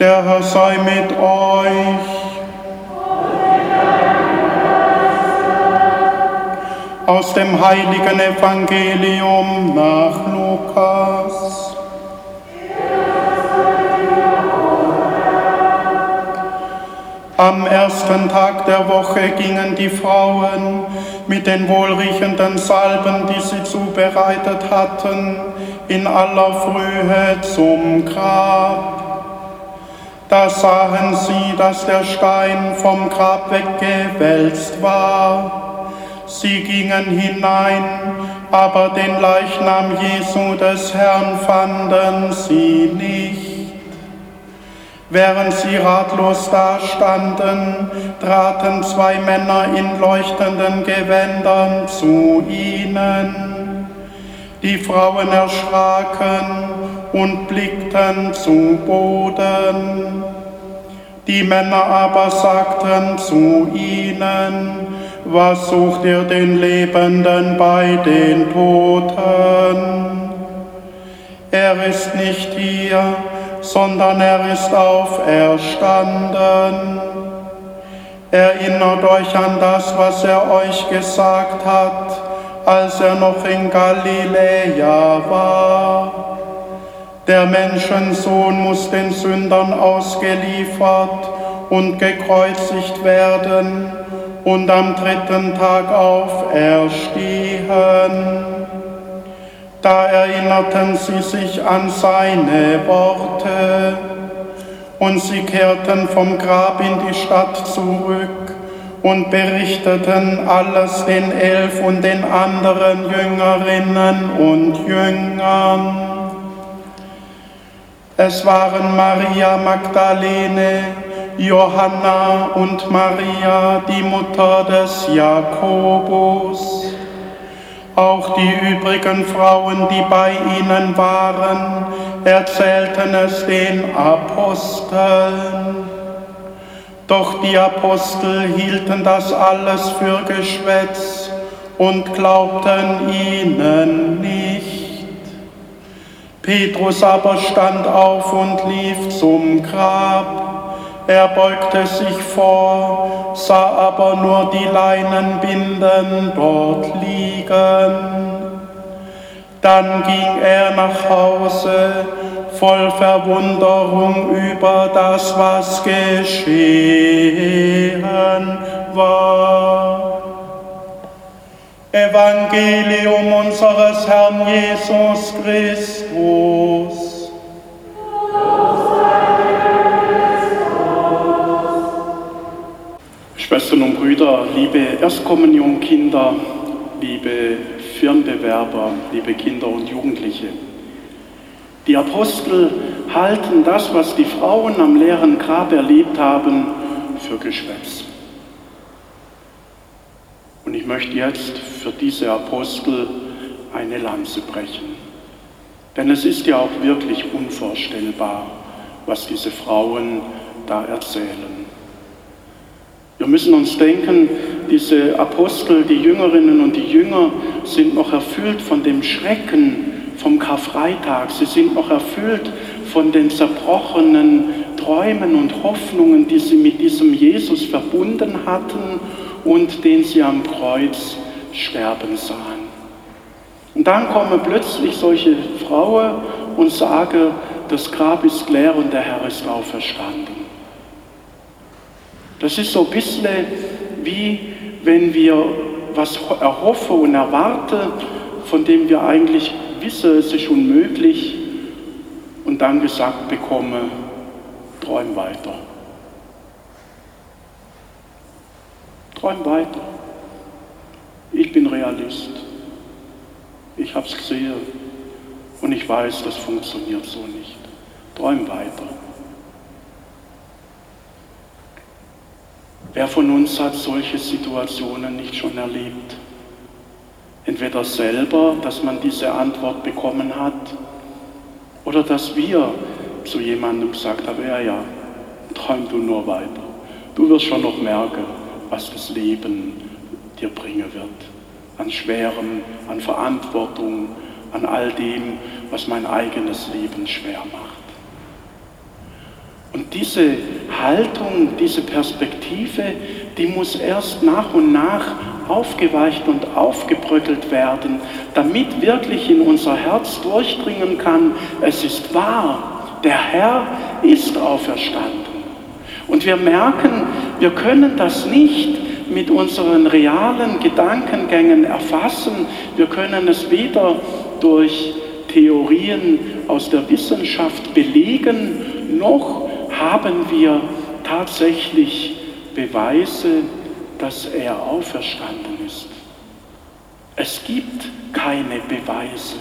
Der Herr sei mit euch. Aus dem heiligen Evangelium nach Lukas. Am ersten Tag der Woche gingen die Frauen mit den wohlriechenden Salben, die sie zubereitet hatten, in aller Frühe zum Grab. Da sahen sie, dass der Stein vom Grab weggewälzt war. Sie gingen hinein, aber den Leichnam Jesu des Herrn fanden sie nicht. Während sie ratlos dastanden, traten zwei Männer in leuchtenden Gewändern zu ihnen. Die Frauen erschraken und blickten zu Boden. Die Männer aber sagten zu ihnen, was sucht ihr den Lebenden bei den Toten? Er ist nicht hier, sondern er ist auferstanden. Erinnert euch an das, was er euch gesagt hat, als er noch in Galiläa war der Menschensohn muss den Sündern ausgeliefert und gekreuzigt werden und am dritten Tag auferstehen. Da erinnerten sie sich an seine Worte und sie kehrten vom Grab in die Stadt zurück und berichteten alles den Elf und den anderen Jüngerinnen und Jüngern. Es waren Maria Magdalene, Johanna und Maria, die Mutter des Jakobus. Auch die übrigen Frauen, die bei ihnen waren, erzählten es den Aposteln. Doch die Apostel hielten das alles für Geschwätz und glaubten ihnen nicht. Petrus aber stand auf und lief zum Grab. Er beugte sich vor, sah aber nur die Leinenbinden dort liegen. Dann ging er nach Hause, voll Verwunderung über das, was geschehen war. Evangelium unseres Herrn Jesus Christus. Schwestern und Brüder, liebe Erstkommunionkinder, liebe Firmenbewerber, liebe Kinder und Jugendliche. Die Apostel halten das, was die Frauen am leeren Grab erlebt haben, für Geschwätz. Und ich möchte jetzt für diese Apostel eine Lanze brechen. Denn es ist ja auch wirklich unvorstellbar, was diese Frauen da erzählen. Wir müssen uns denken, diese Apostel, die Jüngerinnen und die Jünger sind noch erfüllt von dem Schrecken vom Karfreitag. Sie sind noch erfüllt von den zerbrochenen Träumen und Hoffnungen, die sie mit diesem Jesus verbunden hatten und den sie am Kreuz sterben sahen. Und dann kommen plötzlich solche Frauen und sagen, das Grab ist leer und der Herr ist auferstanden. Das ist so ein bisschen wie wenn wir was erhoffen und erwarten, von dem wir eigentlich wissen, es ist unmöglich, und dann gesagt bekommen, träum weiter. Träum weiter. Realist. Ich habe es gesehen und ich weiß, das funktioniert so nicht. Träum weiter. Wer von uns hat solche Situationen nicht schon erlebt? Entweder selber, dass man diese Antwort bekommen hat, oder dass wir zu jemandem gesagt haben, ja, ja, träum du nur weiter. Du wirst schon noch merken, was das Leben dir bringen wird. An Schwerem, an Verantwortung, an all dem, was mein eigenes Leben schwer macht. Und diese Haltung, diese Perspektive, die muss erst nach und nach aufgeweicht und aufgebröckelt werden, damit wirklich in unser Herz durchdringen kann, es ist wahr, der Herr ist auferstanden. Und wir merken, wir können das nicht mit unseren realen Gedankengängen erfassen. Wir können es weder durch Theorien aus der Wissenschaft belegen, noch haben wir tatsächlich Beweise, dass er auferstanden ist. Es gibt keine Beweise.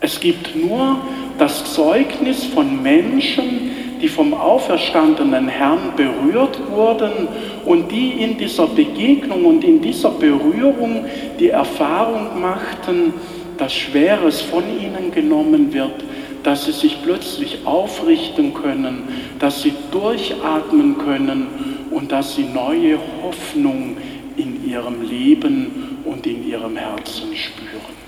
Es gibt nur das Zeugnis von Menschen, die vom auferstandenen Herrn berührt wurden und die in dieser Begegnung und in dieser Berührung die Erfahrung machten, dass Schweres von ihnen genommen wird, dass sie sich plötzlich aufrichten können, dass sie durchatmen können und dass sie neue Hoffnung in ihrem Leben und in ihrem Herzen spüren.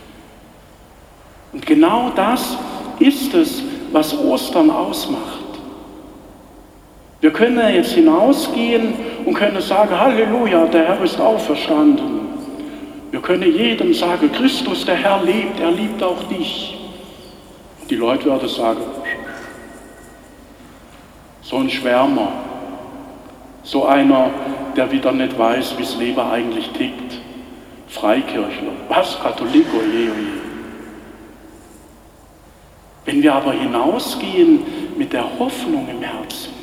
Und genau das ist es, was Ostern ausmacht. Wir können jetzt hinausgehen und können sagen, Halleluja, der Herr ist auferstanden. Wir können jedem sagen, Christus, der Herr lebt, er liebt auch dich. Die Leute werden sagen, so ein Schwärmer, so einer, der wieder nicht weiß, wie das Leben eigentlich tickt. Freikirchler, was, Katholik, oje, oje. Wenn wir aber hinausgehen mit der Hoffnung im Herzen,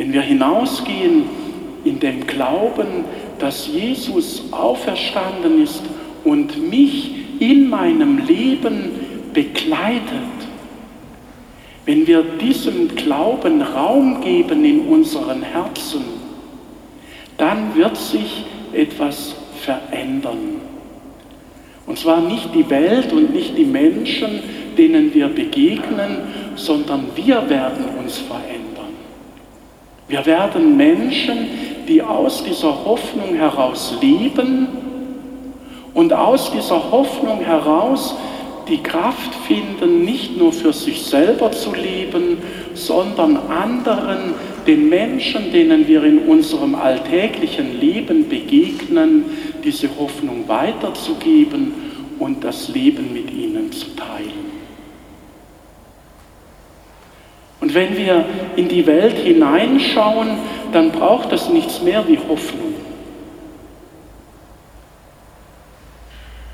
wenn wir hinausgehen in dem Glauben, dass Jesus auferstanden ist und mich in meinem Leben begleitet, wenn wir diesem Glauben Raum geben in unseren Herzen, dann wird sich etwas verändern. Und zwar nicht die Welt und nicht die Menschen, denen wir begegnen, sondern wir werden uns verändern. Wir werden Menschen, die aus dieser Hoffnung heraus leben und aus dieser Hoffnung heraus die Kraft finden, nicht nur für sich selber zu leben, sondern anderen, den Menschen, denen wir in unserem alltäglichen Leben begegnen, diese Hoffnung weiterzugeben und das Leben mit ihnen zu teilen. Und wenn wir in die Welt hineinschauen, dann braucht es nichts mehr wie Hoffnung.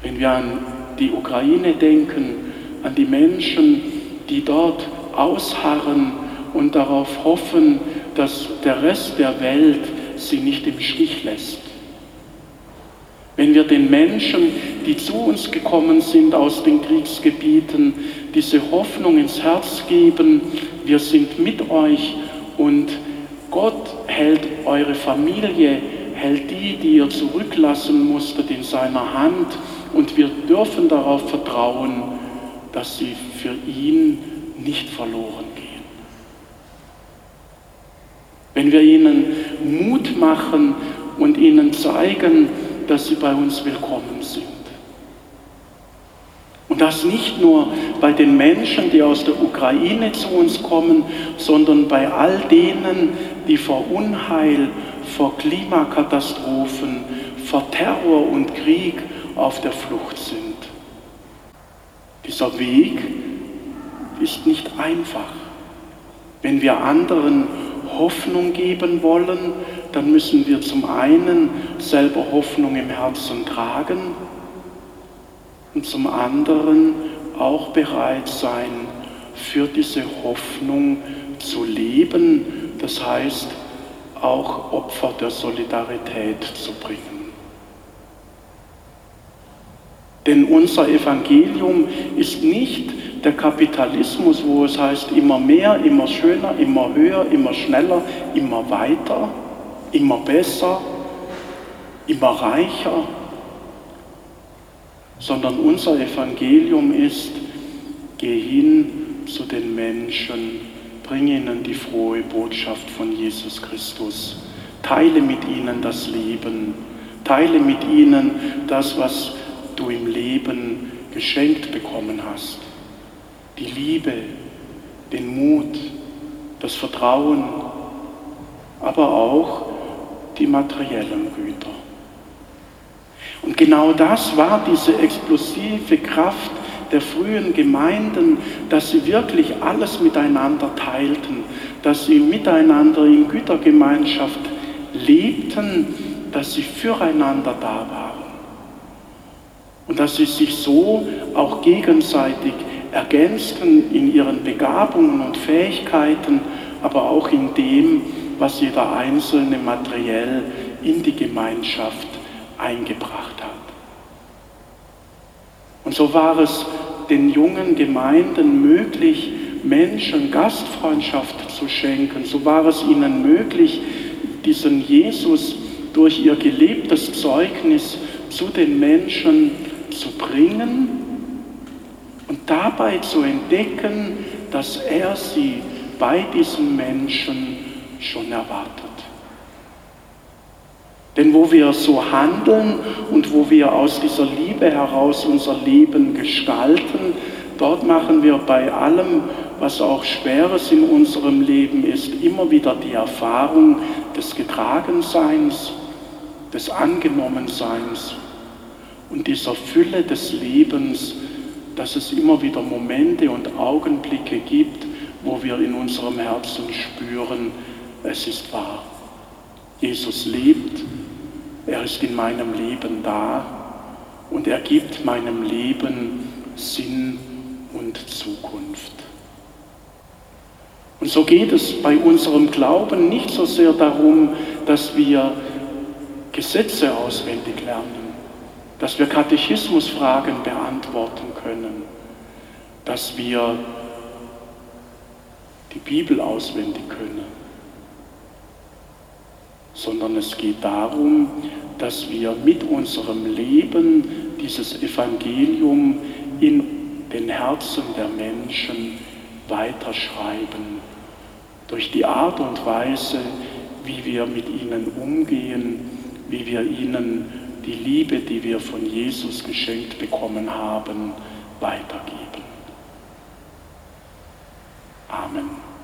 Wenn wir an die Ukraine denken, an die Menschen, die dort ausharren und darauf hoffen, dass der Rest der Welt sie nicht im Stich lässt. Wenn wir den Menschen, die zu uns gekommen sind aus den Kriegsgebieten, diese Hoffnung ins Herz geben, wir sind mit euch und Gott hält eure Familie, hält die, die ihr zurücklassen musstet, in seiner Hand und wir dürfen darauf vertrauen, dass sie für ihn nicht verloren gehen. Wenn wir ihnen Mut machen und ihnen zeigen, dass sie bei uns willkommen sind. Und das nicht nur bei den Menschen, die aus der Ukraine zu uns kommen, sondern bei all denen, die vor Unheil, vor Klimakatastrophen, vor Terror und Krieg auf der Flucht sind. Dieser Weg ist nicht einfach. Wenn wir anderen Hoffnung geben wollen, dann müssen wir zum einen selber Hoffnung im Herzen tragen und zum anderen auch bereit sein, für diese Hoffnung zu leben, das heißt auch Opfer der Solidarität zu bringen. Denn unser Evangelium ist nicht der Kapitalismus, wo es heißt immer mehr, immer schöner, immer höher, immer schneller, immer weiter, immer besser, immer reicher, sondern unser Evangelium ist, geh hin zu den Menschen, bring ihnen die frohe Botschaft von Jesus Christus, teile mit ihnen das Leben, teile mit ihnen das, was du im Leben geschenkt bekommen hast, die Liebe, den Mut, das Vertrauen, aber auch die materiellen Güter. Und genau das war diese explosive Kraft der frühen Gemeinden, dass sie wirklich alles miteinander teilten, dass sie miteinander in Gütergemeinschaft lebten, dass sie füreinander da waren und dass sie sich so auch gegenseitig ergänzten in ihren Begabungen und Fähigkeiten, aber auch in dem, was jeder Einzelne materiell in die Gemeinschaft eingebracht hat. Und so war es den jungen Gemeinden möglich, Menschen Gastfreundschaft zu schenken. So war es ihnen möglich, diesen Jesus durch ihr gelebtes Zeugnis zu den Menschen zu bringen und dabei zu entdecken, dass er sie bei diesen Menschen schon erwartet. Denn wo wir so handeln und wo wir aus dieser Liebe heraus unser Leben gestalten, dort machen wir bei allem, was auch Schweres in unserem Leben ist, immer wieder die Erfahrung des Getragenseins, des Angenommenseins und dieser Fülle des Lebens, dass es immer wieder Momente und Augenblicke gibt, wo wir in unserem Herzen spüren, es ist wahr. Jesus lebt er ist in meinem Leben da und er gibt meinem Leben Sinn und Zukunft. Und so geht es bei unserem Glauben nicht so sehr darum, dass wir Gesetze auswendig lernen, dass wir Katechismusfragen beantworten können, dass wir die Bibel auswendig können sondern es geht darum, dass wir mit unserem Leben dieses Evangelium in den Herzen der Menschen weiterschreiben, durch die Art und Weise, wie wir mit ihnen umgehen, wie wir ihnen die Liebe, die wir von Jesus geschenkt bekommen haben, weitergeben. Amen.